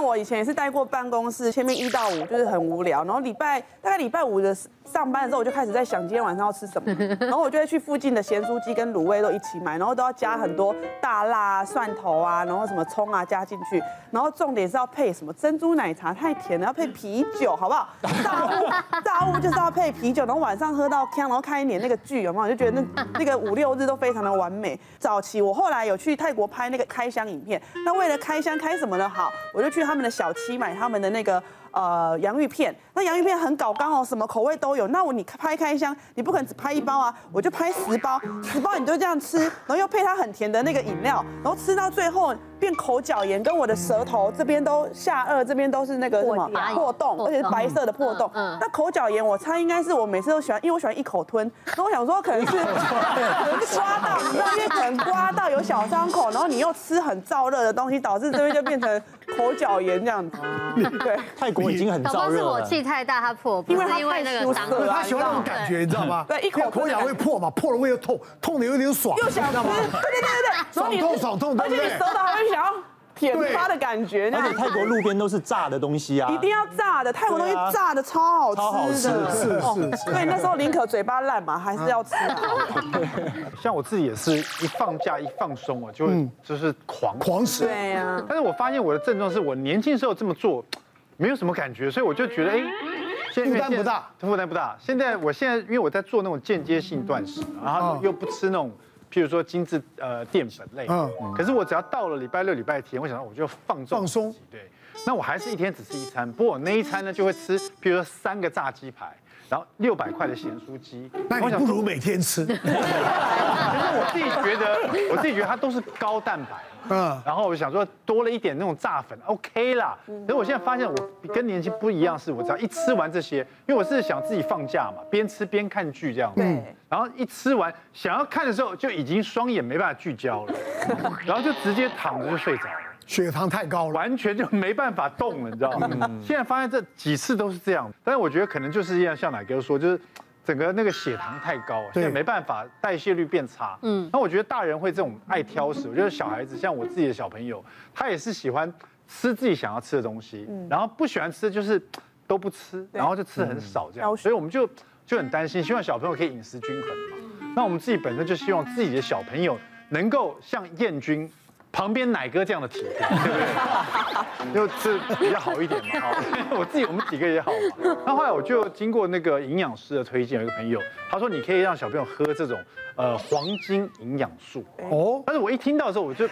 像我以前也是待过办公室，前面一到五就是很无聊，然后礼拜大概礼拜五的上班的时候，我就开始在想今天晚上要吃什么，然后我就会去附近的咸酥鸡跟卤味都一起买，然后都要加很多大辣、蒜头啊，然后什么葱啊加进去，然后重点是要配什么珍珠奶茶，太甜了，要配啤酒，好不好？炸物炸物就是要配啤酒，然后晚上喝到锵，然后看一点那个剧，有没有？就觉得那那个五六日都非常的完美。早期我后来有去泰国拍那个开箱影片，那为了开箱开什么呢好，我就去他们的小七买他们的那个。呃，洋芋片，那洋芋片很搞刚哦，什么口味都有。那我你拍开箱，你不可能只拍一包啊，我就拍十包，十包你就这样吃，然后又配它很甜的那个饮料，然后吃到最后变口角炎，跟我的舌头这边都下颚这边都是那个什么破洞，而且是白色的破洞。嗯。那口角炎我猜应该是我每次都喜欢，因为我喜欢一口吞，那我想说可能是 可能是刮到，你知道，因为可能刮到有小伤口，然后你又吃很燥热的东西，导致这边就变成口角炎这样子。对，泰国。已经很燥热了。是我气太大，它破，因为它因为那个伤。他喜欢那种感觉，你知道吗？对，一口口咬会破嘛，破了会又痛，痛的有点爽，又想吃。对对对对，爽痛 爽痛，而且你舌头还会想要舔它的感觉。而且泰国路边都是炸的东西啊，一定要炸的，泰国东西炸的超好吃，超好吃，是是是。对，那时候宁可嘴巴烂嘛，还是要吃。像我自己也是一放假一放松啊，就会就是狂狂吃。对呀。但是我发现我的症状是我年轻时候这么做。没有什么感觉，所以我就觉得，哎，负担不大，负担不大。现在我现在因为我在做那种间接性断食，然后又不吃那种，譬如说精致呃淀粉类，嗯，可是我只要到了礼拜六、礼拜天，我想到我就放纵放松，对，那我还是一天只吃一餐，不过我那一餐呢就会吃，譬如说三个炸鸡排。然后六百块的咸酥鸡，那你不如每天吃。可是我自己觉得，我自己觉得它都是高蛋白，嗯。然后我想说多了一点那种炸粉，OK 啦。可是我现在发现我跟年轻不一样，是我只要一吃完这些，因为我是想自己放假嘛，边吃边看剧这样。对。然后一吃完，想要看的时候就已经双眼没办法聚焦了，然后就直接躺着就睡着了。血糖太高了，完全就没办法动了，你知道吗？现在发现这几次都是这样，但是我觉得可能就是像像奶哥说，就是整个那个血糖太高，现在没办法，代谢率变差。嗯，那我觉得大人会这种爱挑食，我觉得小孩子像我自己的小朋友，他也是喜欢吃自己想要吃的东西，然后不喜欢吃就是都不吃，然后就吃很少这样，所以我们就就很担心，希望小朋友可以饮食均衡嘛。那我们自己本身就希望自己的小朋友能够像燕君。旁边奶哥这样的体格，对不对？就是比较好一点嘛。好 我自己我们几个也好嘛。那后来我就经过那个营养师的推荐，有一个朋友他说，你可以让小朋友喝这种呃黄金营养素哦。但是我一听到的时候，我就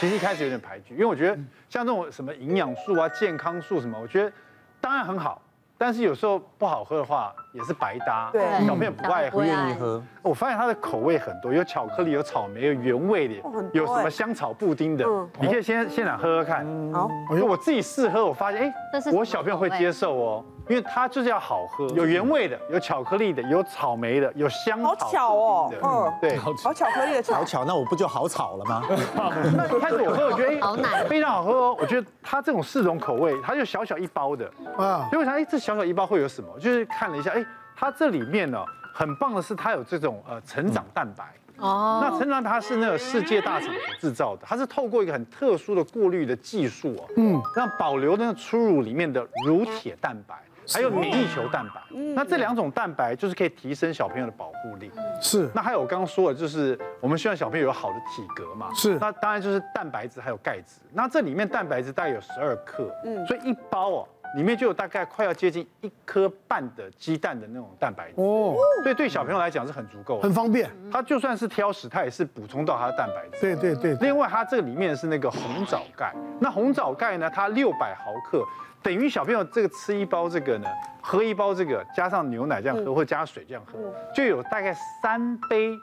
其实一开始有点排拒，因为我觉得像这种什么营养素啊、健康素什么，我觉得当然很好。但是有时候不好喝的话也是白搭，对，小朋友不爱喝，不愿意喝。我发现它的口味很多，有巧克力，有草莓，有原味的，有什么香草布丁的，你可以先现场喝喝看。好，我自己试喝，我发现哎，我小朋友会接受哦。因为它就是要好喝，有原味的，有巧克力的，有草莓的，有香草。好巧哦，嗯，对，好巧克力的巧。巧，那我不就好草了吗？那一开始我喝，我觉得哎，非常好喝哦。我觉得它这种四种口味，它就小小一包的啊。所以我想，哎，这小小一包会有什么？就是看了一下，哎，它这里面呢，很棒的是它有这种呃成长蛋白。哦。那成长它是那个世界大厂所制造的，它是透过一个很特殊的过滤的技术哦，嗯，让保留那个初乳里面的乳铁蛋白。还有免疫球蛋白，那这两种蛋白就是可以提升小朋友的保护力。是。那还有我刚刚说的，就是我们希望小朋友有好的体格嘛。是。那当然就是蛋白质还有钙质。那这里面蛋白质大概有十二克，嗯，所以一包哦，里面就有大概快要接近一颗半的鸡蛋的那种蛋白质。哦。所以对小朋友来讲是很足够，很方便。他就算是挑食，他也是补充到他的蛋白质。对对对。另外，它这个里面是那个红枣钙。那红枣钙呢，它六百毫克。等于小朋友这个吃一包这个呢，喝一包这个，加上牛奶这样喝，或加水这样喝，就有大概三杯，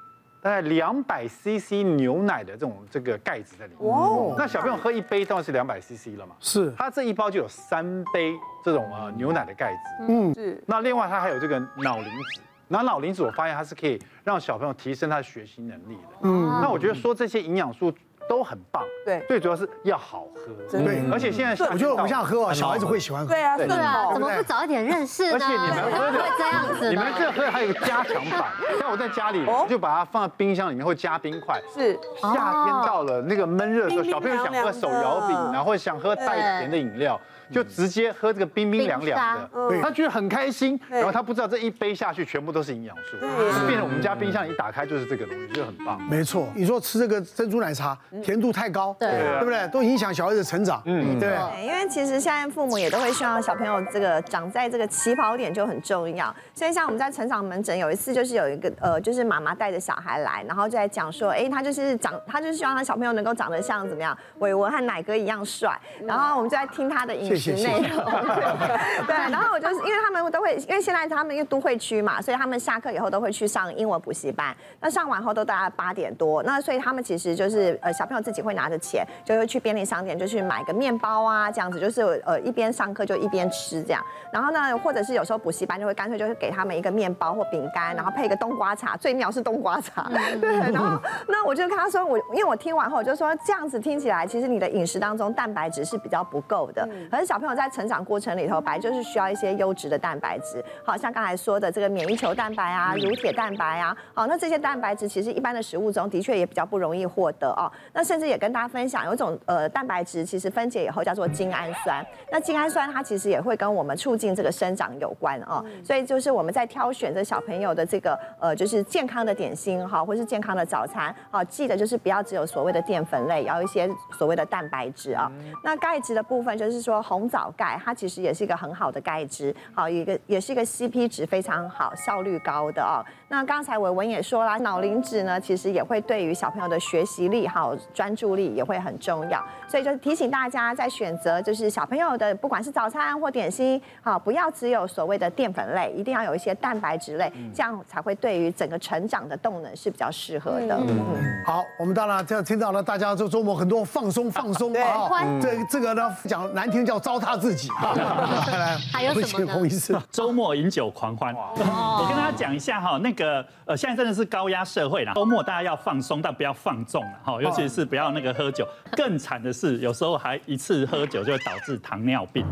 大概两百 CC 牛奶的这种这个盖子在里面。哦！那小朋友喝一杯当然是两百 CC 了嘛。是。它这一包就有三杯这种呃牛奶的盖子。嗯。是。那另外它还有这个脑磷脂，那脑磷脂我发现它是可以让小朋友提升他的学习能力的。嗯。那我觉得说这些营养素。都很棒。对最主要是要好喝。真的对而且现在我觉得我们这到样喝啊，小孩子会喜欢喝。对啊，对啊，怎口。么不早一点认识呢？而且你们喝的会这样子你们这呢？喝还有个加强版，像我在家里哦就把它放在冰箱里面，会加冰块。是夏天到了，那个闷热的时候，小朋友想喝手摇饼，然后想喝带甜的饮料，就直接喝这个冰冰凉凉的他觉得很开心。然后他不知道这一杯下去全部都是营养素，对变成我们家冰箱一打开就是这个东西，就很棒。没错，你说吃这个珍珠奶茶，甜度太高，对对不对？都影响小孩子成长，嗯，对。对，因为其实现在父母也都会希望小朋友这个长在这个起跑点就很重要。所以像我们在成长门诊有一次就是有一个呃，就是妈妈带着小孩来，然后就在讲说，哎，他就是长，他就是希望他小朋友能够长得像怎么样，伟文和奶哥一样帅。然后我们就在听他的饮食内容。对，然后我就是因为他们都会，因为现在他们因为都会区嘛，所以他们下课以后都会去上英文补习班。那上完后都大概八点多，那所以他们其实就是呃小朋友自己会拿着钱，就会去便利商店就去买个面包啊，这样子就是呃一边上课就一边吃这样。然后呢，或者是有时候补习班就会干脆就是给他们一个面包或饼干，然后配一个冬瓜茶，最妙是冬瓜茶。对，然后那我就跟他说，我因为我听完后我就说这样子听起来，其实你的饮食当中蛋白质是比较不够的。可是小朋友在成长过程里头，本来就是需要一些优质的蛋白质，好像刚才说的这个免疫球蛋白啊、乳铁蛋白啊，好，那这些蛋白质其实一般的食物中的确也比较不容易获得哦。那甚至也跟大家分享，有一种呃蛋白质其实分解以后叫做精氨酸，那精氨酸它其实也会跟我们促进这个生长有关哦。所以就是我们在挑选这小朋友的这个呃就是健康的点心哈，或是健康的早餐，好，记得就是不要只有所谓的淀粉类，要一些所谓的蛋白质啊。那钙质的部分就是说红枣钙，它其实也是一个很好的钙质，好一个也是一个 CP 值非常好、效率高的哦。那刚才伟文也说了，脑磷脂呢，其实也会对于小朋友的学习力好专注力也会很重要，所以就提醒大家在选择就是小朋友的不管是早餐或点心，好不要只有所谓的淀粉类，一定要有一些蛋白质类，这样才会对于整个成长的动能是比较适合的。嗯。好，我们当然这样听到了，大家就周末很多放松放松啊，欢这这个呢讲难听叫糟蹋自己啊。来 还有什么呢周末饮酒狂欢。我跟大家讲一下哈，那个呃，现在真的是高压社会啦。周末大家要放松，但不要放纵了哈，尤其是不要那个喝酒。更惨的是，有时候还一次喝酒就会导致糖尿病。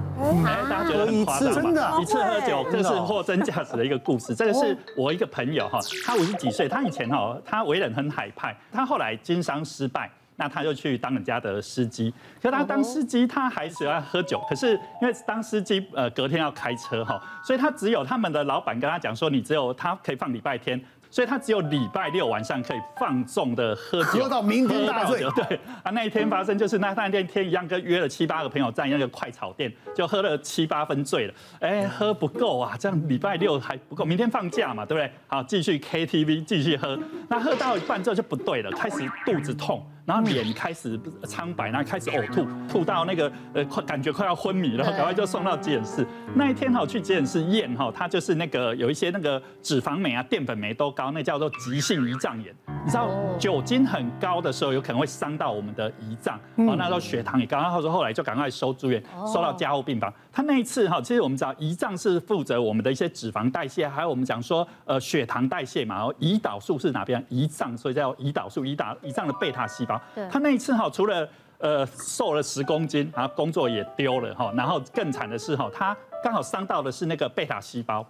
哎，大家觉得很夸张吗？真的一次喝酒，这是货真价实的一个故事。这个是我一个朋友哈，他五十几岁，他以前哈，他为人很海派，他后来经商失败。那他就去当人家的司机，可是他当司机，他还喜欢喝酒。可是因为当司机，呃，隔天要开车哈，所以他只有他们的老板跟他讲说，你只有他可以放礼拜天。所以他只有礼拜六晚上可以放纵的喝酒，喝到酩酊大醉。对啊，那一天发生就是那那天天一样，跟约了七八个朋友在那个快炒店，就喝了七八分醉了。哎，喝不够啊，这样礼拜六还不够，明天放假嘛，对不对？好，继续 KTV 继续喝。那喝到一半之后就不对了，开始肚子痛，然后脸开始苍白，然后开始呕吐，吐到那个呃快感觉快要昏迷了，赶快就送到急诊室。那一天哈去急诊室验哈，他就是那个有一些那个脂肪酶啊、淀粉酶都高。那叫做急性胰脏炎，你知道酒精很高的时候，有可能会伤到我们的胰脏，哦，那时候血糖也高，然后说后来就赶快收住院，收到加护病房。他那一次哈，其实我们知道胰脏是负责我们的一些脂肪代谢，还有我们讲说呃血糖代谢嘛，然后胰岛素是哪边？胰脏，所以叫胰岛素，胰岛胰脏的贝塔细胞。他那一次哈，除了呃瘦了十公斤，然后工作也丢了哈，然后更惨的是哈，他刚好伤到的是那个贝塔细胞。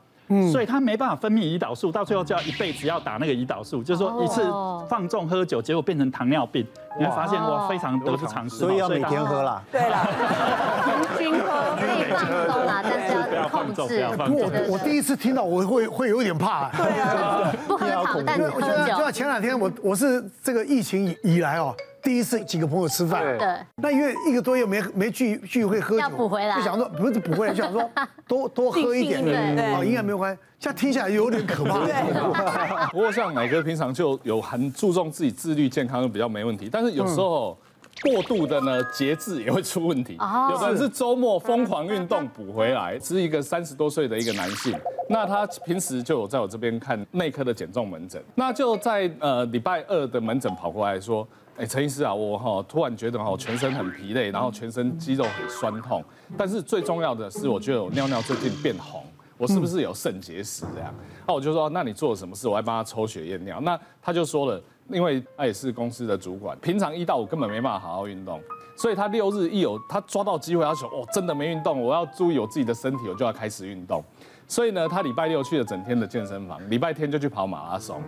所以他没办法分泌胰岛素，到最后就要一辈子要打那个胰岛素，就是说一次放纵喝酒，结果变成糖尿病，你会发现哇，非常得不偿失。所以要每天喝啦。对啦，可以 放松啦，但是要控制。不过我我第一次听到，我会会有点怕。对啊，不喝糖，但是喝就酒。就前两天我我是这个疫情以以来哦。第一次几个朋友吃饭，对，那因为一个多月没没聚聚会喝酒，要补回来，就想说不是补回来，就想说 多多喝一点，哦，应该没有关系。这样听起来有点可怕。不过像奶哥平常就有很注重自己自律健康，就比较没问题。但是有时候过度的呢节制也会出问题。有的人是周末疯狂运动补回来，是一个三十多岁的一个男性，那他平时就有在我这边看内科的减重门诊，那就在呃礼拜二的门诊跑过来说。哎，陈医师啊，我哈突然觉得哈全身很疲累，然后全身肌肉很酸痛，但是最重要的是，我觉得我尿尿最近变红，我是不是有肾结石这样？那我就说，那你做了什么事？我还帮他抽血验尿。那他就说了，因为他也是公司的主管，平常一到五根本没办法好好运动，所以他六日一有他抓到机会，他说哦，真的没运动，我要注意我自己的身体，我就要开始运动。所以呢，他礼拜六去了整天的健身房，礼拜天就去跑马拉松。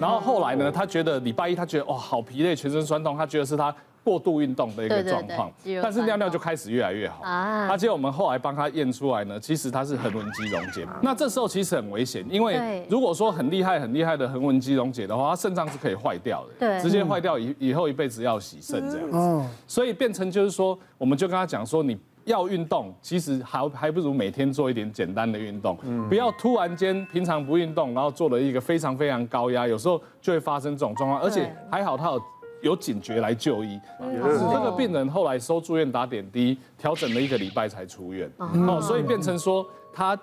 然后后来呢，他觉得礼拜一他觉得哇好疲累，全身酸痛，他觉得是他。过度运动的一个状况，但是尿尿就开始越来越好。啊，而且我们后来帮他验出来呢，其实他是横纹肌溶解。那这时候其实很危险，因为如果说很厉害很厉害的横纹肌溶解的话，他肾脏是可以坏掉的，对，直接坏掉以以后一辈子要洗肾这样子。所以变成就是说，我们就跟他讲说，你要运动，其实还还不如每天做一点简单的运动，不要突然间平常不运动，然后做了一个非常非常高压，有时候就会发生这种状况。而且还好他有。有警觉来就医，这个病人后来收住院打点滴，调整了一个礼拜才出院。哦，所以变成说他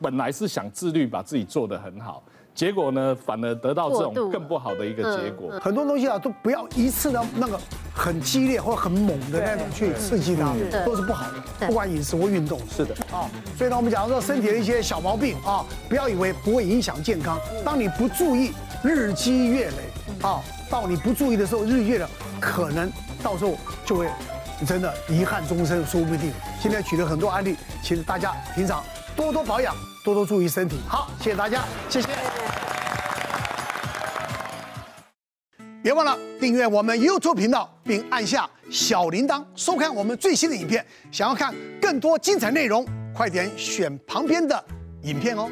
本来是想自律，把自己做得很好，结果呢，反而得到这种更不好的一个结果。很多东西啊，都不要一次的那个很激烈或很猛的那种去刺激它，都是不好的。不管饮食或运动，是的啊。所以呢，我们讲说身体的一些小毛病啊，不要以为不会影响健康。当你不注意，日积月累啊。到你不注意的时候，日月的可能到时候就会真的遗憾终生，说不定。今天举了很多案例，其实大家平常多多保养，多多注意身体。好，谢谢大家，谢谢。别忘了订阅我们 YouTube 频道，并按下小铃铛，收看我们最新的影片。想要看更多精彩内容，快点选旁边的影片哦。